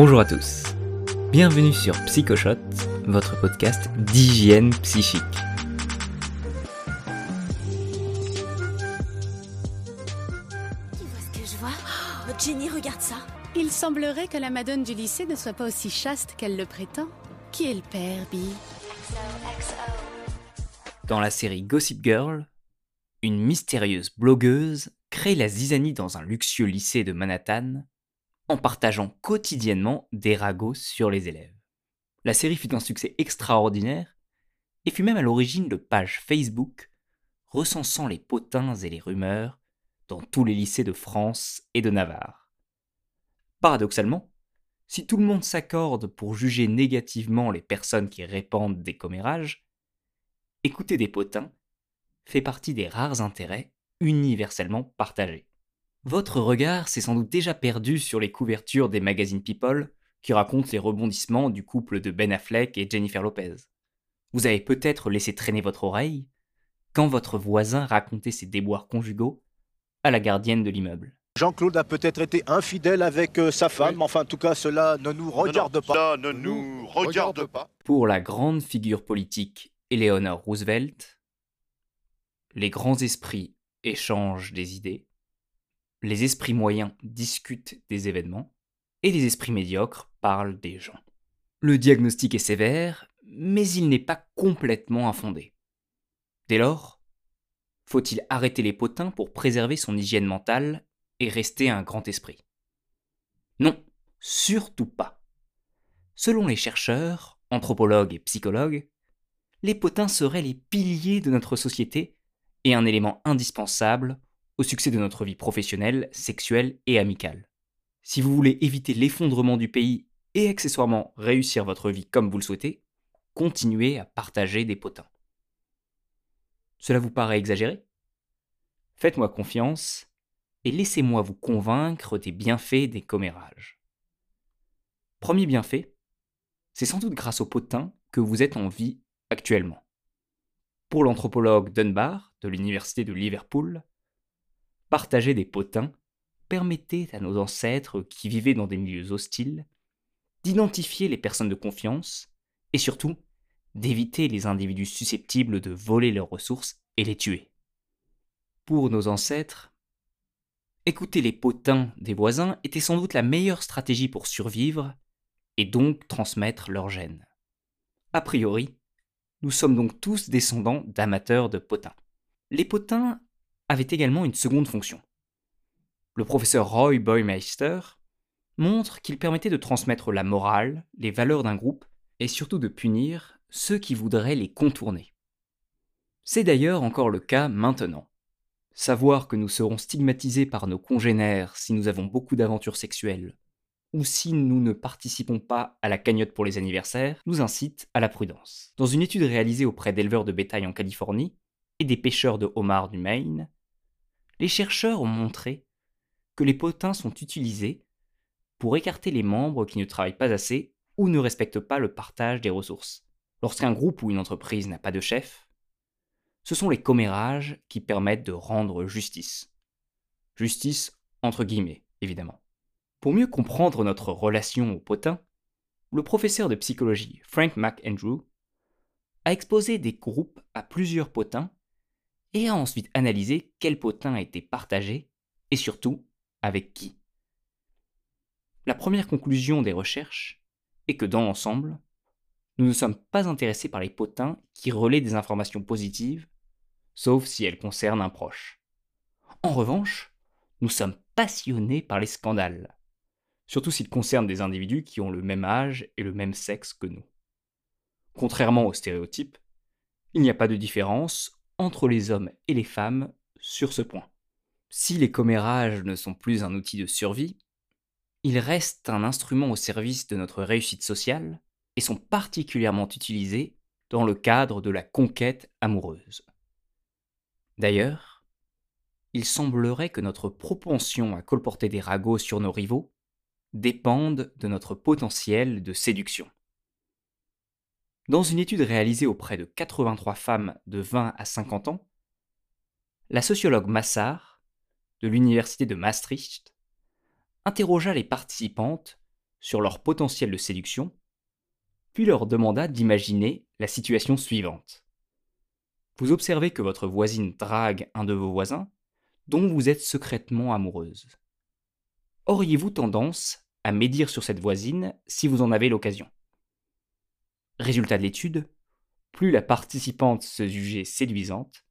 Bonjour à tous. Bienvenue sur Psychoshot, votre podcast d'hygiène psychique. Tu vois ce que je vois? Oh, Jenny, regarde ça. Il semblerait que la madone du lycée ne soit pas aussi chaste qu'elle le prétend. Qui est le père, Bee Dans la série Gossip Girl, une mystérieuse blogueuse crée la zizanie dans un luxueux lycée de Manhattan en partageant quotidiennement des ragots sur les élèves. La série fut un succès extraordinaire et fut même à l'origine de pages Facebook recensant les potins et les rumeurs dans tous les lycées de France et de Navarre. Paradoxalement, si tout le monde s'accorde pour juger négativement les personnes qui répandent des commérages, écouter des potins fait partie des rares intérêts universellement partagés. Votre regard s'est sans doute déjà perdu sur les couvertures des magazines People qui racontent les rebondissements du couple de Ben Affleck et Jennifer Lopez. Vous avez peut-être laissé traîner votre oreille quand votre voisin racontait ses déboires conjugaux à la gardienne de l'immeuble. Jean-Claude a peut-être été infidèle avec euh, sa femme, Oui. mais enfin, en tout cas, cela ne nous regarde Non, non, pas. Ça ne nous regarde pas. Pour la grande figure politique Eleanor Roosevelt, les grands esprits échangent des idées, les esprits moyens discutent des événements, et les esprits médiocres parlent des gens. Le diagnostic est sévère, mais il n'est pas complètement infondé. Dès lors, faut-il arrêter les potins pour préserver son hygiène mentale et rester un grand esprit? Non, surtout pas. Selon les chercheurs, anthropologues et psychologues, les potins seraient les piliers de notre société et un élément indispensable au succès de notre vie professionnelle, sexuelle et amicale. Si vous voulez éviter l'effondrement du pays et accessoirement réussir votre vie comme vous le souhaitez, continuez à partager des potins. Cela vous paraît exagéré? Faites-moi confiance et laissez-moi vous convaincre des bienfaits des commérages. Premier bienfait, c'est sans doute grâce aux potins que vous êtes en vie actuellement. Pour l'anthropologue Dunbar de l'Université de Liverpool, partager des potins permettait à nos ancêtres qui vivaient dans des milieux hostiles d'identifier les personnes de confiance et surtout d'éviter les individus susceptibles de voler leurs ressources et les tuer. Pour nos ancêtres, écouter les potins des voisins était sans doute la meilleure stratégie pour survivre et donc transmettre leurs gènes. A priori, nous sommes donc tous descendants d'amateurs de potins. Les potins avaient également une seconde fonction. Le professeur Roy Boymeister montre qu'ils permettaient de transmettre la morale, les valeurs d'un groupe et surtout de punir ceux qui voudraient les contourner. C'est d'ailleurs encore le cas maintenant. Savoir que nous serons stigmatisés par nos congénères si nous avons beaucoup d'aventures sexuelles ou si nous ne participons pas à la cagnotte pour les anniversaires, nous incite à la prudence. Dans une étude réalisée auprès d'éleveurs de bétail en Californie et des pêcheurs de homards du Maine, les chercheurs ont montré que les potins sont utilisés pour écarter les membres qui ne travaillent pas assez ou ne respectent pas le partage des ressources. Lorsqu'un groupe ou une entreprise n'a pas de chef, ce sont les commérages qui permettent de rendre justice. Justice entre guillemets, évidemment. Pour mieux comprendre notre relation aux potins, le professeur de psychologie Frank McAndrew a exposé des groupes à plusieurs potins et a ensuite analysé quels potins étaient partagés et surtout avec qui. La première conclusion des recherches est que dans l'ensemble, nous ne sommes pas intéressés par les potins qui relaient des informations positives, sauf si elles concernent un proche. En revanche, nous sommes passionnés par les scandales surtout s'ils concernent des individus qui ont le même âge et le même sexe que nous. Contrairement aux stéréotypes, il n'y a pas de différence entre les hommes et les femmes sur ce point. Si les commérages ne sont plus un outil de survie, ils restent un instrument au service de notre réussite sociale et sont particulièrement utilisés dans le cadre de la conquête amoureuse. D'ailleurs, il semblerait que notre propension à colporter des ragots sur nos rivaux dépendent de notre potentiel de séduction. Dans une étude réalisée auprès de 83 femmes de 20 à 50 ans, la sociologue Massard, de l'université de Maastricht, interrogea les participantes sur leur potentiel de séduction, puis leur demanda d'imaginer la situation suivante. Vous observez que votre voisine drague un de vos voisins, dont vous êtes secrètement amoureuse. Auriez-vous tendance à médire sur cette voisine si vous en avez l'occasion? Résultat de l'étude, plus la participante se jugeait séduisante,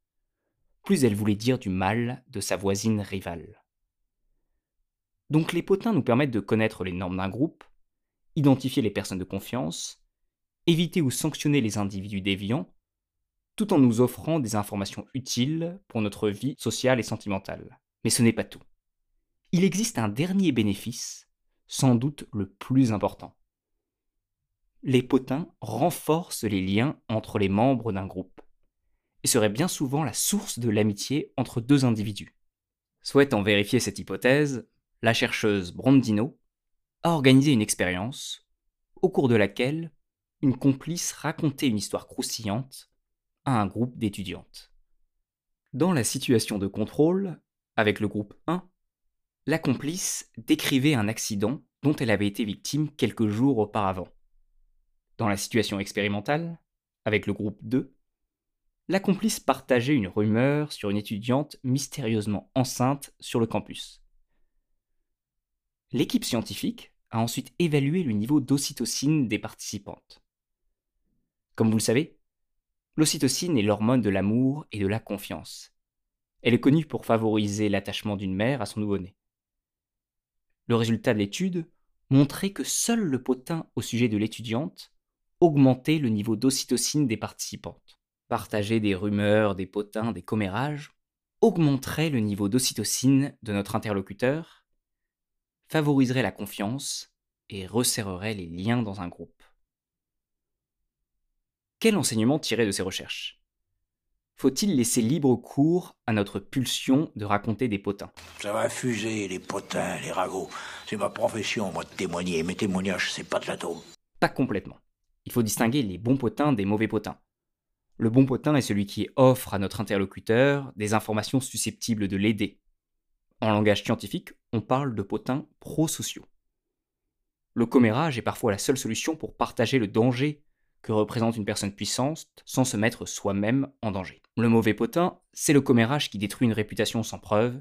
plus elle voulait dire du mal de sa voisine rivale. Donc les potins nous permettent de connaître les normes d'un groupe, identifier les personnes de confiance, éviter ou sanctionner les individus déviants, tout en nous offrant des informations utiles pour notre vie sociale et sentimentale. Mais ce n'est pas tout. Il existe un dernier bénéfice, sans doute le plus important. Les potins renforcent les liens entre les membres d'un groupe, et seraient bien souvent la source de l'amitié entre deux individus. Souhaitant vérifier cette hypothèse, la chercheuse Brondino a organisé une expérience au cours de laquelle une complice racontait une histoire croustillante à un groupe d'étudiantes. Dans la situation de contrôle, avec le groupe 1, la complice décrivait un accident dont elle avait été victime quelques jours auparavant. Dans la situation expérimentale, avec le groupe 2, la complice partageait une rumeur sur une étudiante mystérieusement enceinte sur le campus. L'équipe scientifique a ensuite évalué le niveau d'ocytocine des participantes. Comme vous le savez, l'ocytocine est l'hormone de l'amour et de la confiance. Elle est connue pour favoriser l'attachement d'une mère à son nouveau-né. Le résultat de l'étude montrait que seul le potin au sujet de l'étudiante augmentait le niveau d'ocytocine des participantes. Partager des rumeurs, des potins, des commérages augmenterait le niveau d'ocytocine de notre interlocuteur favoriserait la confiance et resserrerait les liens dans un groupe. Quel enseignement tirer de ces recherches? Faut-il laisser libre cours à notre pulsion de raconter des potins? Ça va fuser, les potins, les ragots. C'est ma profession, moi, de témoigner. Mes témoignages, c'est pas de l'atome. Pas complètement. Il faut distinguer les bons potins des mauvais potins. Le bon potin est celui qui offre à notre interlocuteur des informations susceptibles de l'aider, en langage scientifique, on parle de potins prosociaux. Le commérage est parfois la seule solution pour partager le danger que représente une personne puissante sans se mettre soi-même en danger. Le mauvais potin, c'est le commérage qui détruit une réputation sans preuve,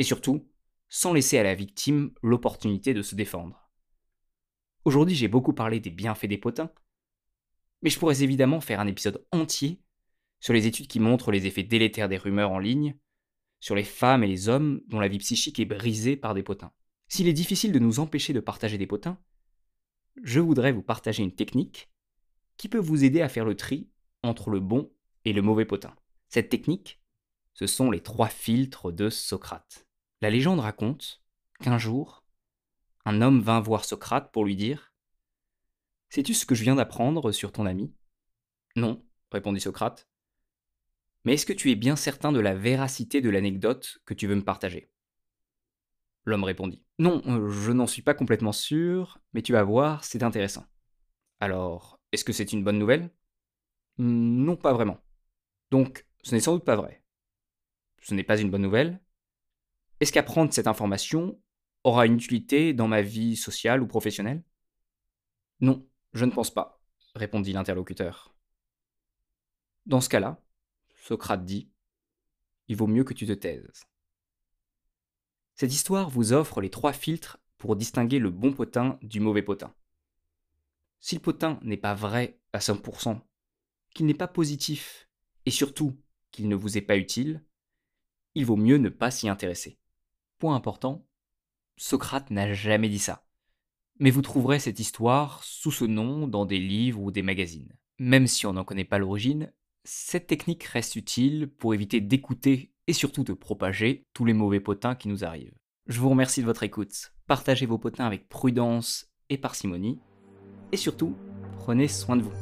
et surtout, sans laisser à la victime l'opportunité de se défendre. Aujourd'hui, j'ai beaucoup parlé des bienfaits des potins, mais je pourrais évidemment faire un épisode entier sur les études qui montrent les effets délétères des rumeurs en ligne, sur les femmes et les hommes dont la vie psychique est brisée par des potins. S'il est difficile de nous empêcher de partager des potins, je voudrais vous partager une technique qui peut vous aider à faire le tri entre le bon et le mauvais potin. Cette technique, ce sont les trois filtres de Socrate. La légende raconte qu'un jour, un homme vint voir Socrate pour lui dire Sais-tu ce que je viens d'apprendre sur ton ami Non, répondit Socrate. Mais est-ce que tu es bien certain de la véracité de l'anecdote que tu veux me partager? L'homme répondit. Non, euh, je n'en suis pas complètement sûr, mais tu vas voir, c'est intéressant. Alors, est-ce que c'est une bonne nouvelle hmm, Non, pas vraiment. Donc, ce n'est sans doute pas vrai. Ce n'est pas une bonne nouvelle. Est-ce qu'apprendre cette information aura une utilité dans ma vie sociale ou professionnelle? Non, je ne pense pas, répondit l'interlocuteur. Dans ce cas-là, Socrate dit Il vaut mieux que tu te taises. Cette histoire vous offre les trois filtres pour distinguer le bon potin du mauvais potin. Si le potin n'est pas vrai à 100%, qu'il n'est pas positif, et surtout qu'il ne vous est pas utile, il vaut mieux ne pas s'y intéresser. Point important, Socrate n'a jamais dit ça. Mais vous trouverez cette histoire sous ce nom dans des livres ou des magazines. Même si on n'en connaît pas l'origine, cette technique reste utile pour éviter d'écouter et surtout de propager tous les mauvais potins qui nous arrivent. Je vous remercie de votre écoute. Partagez vos potins avec prudence et parcimonie. Et surtout, prenez soin de vous.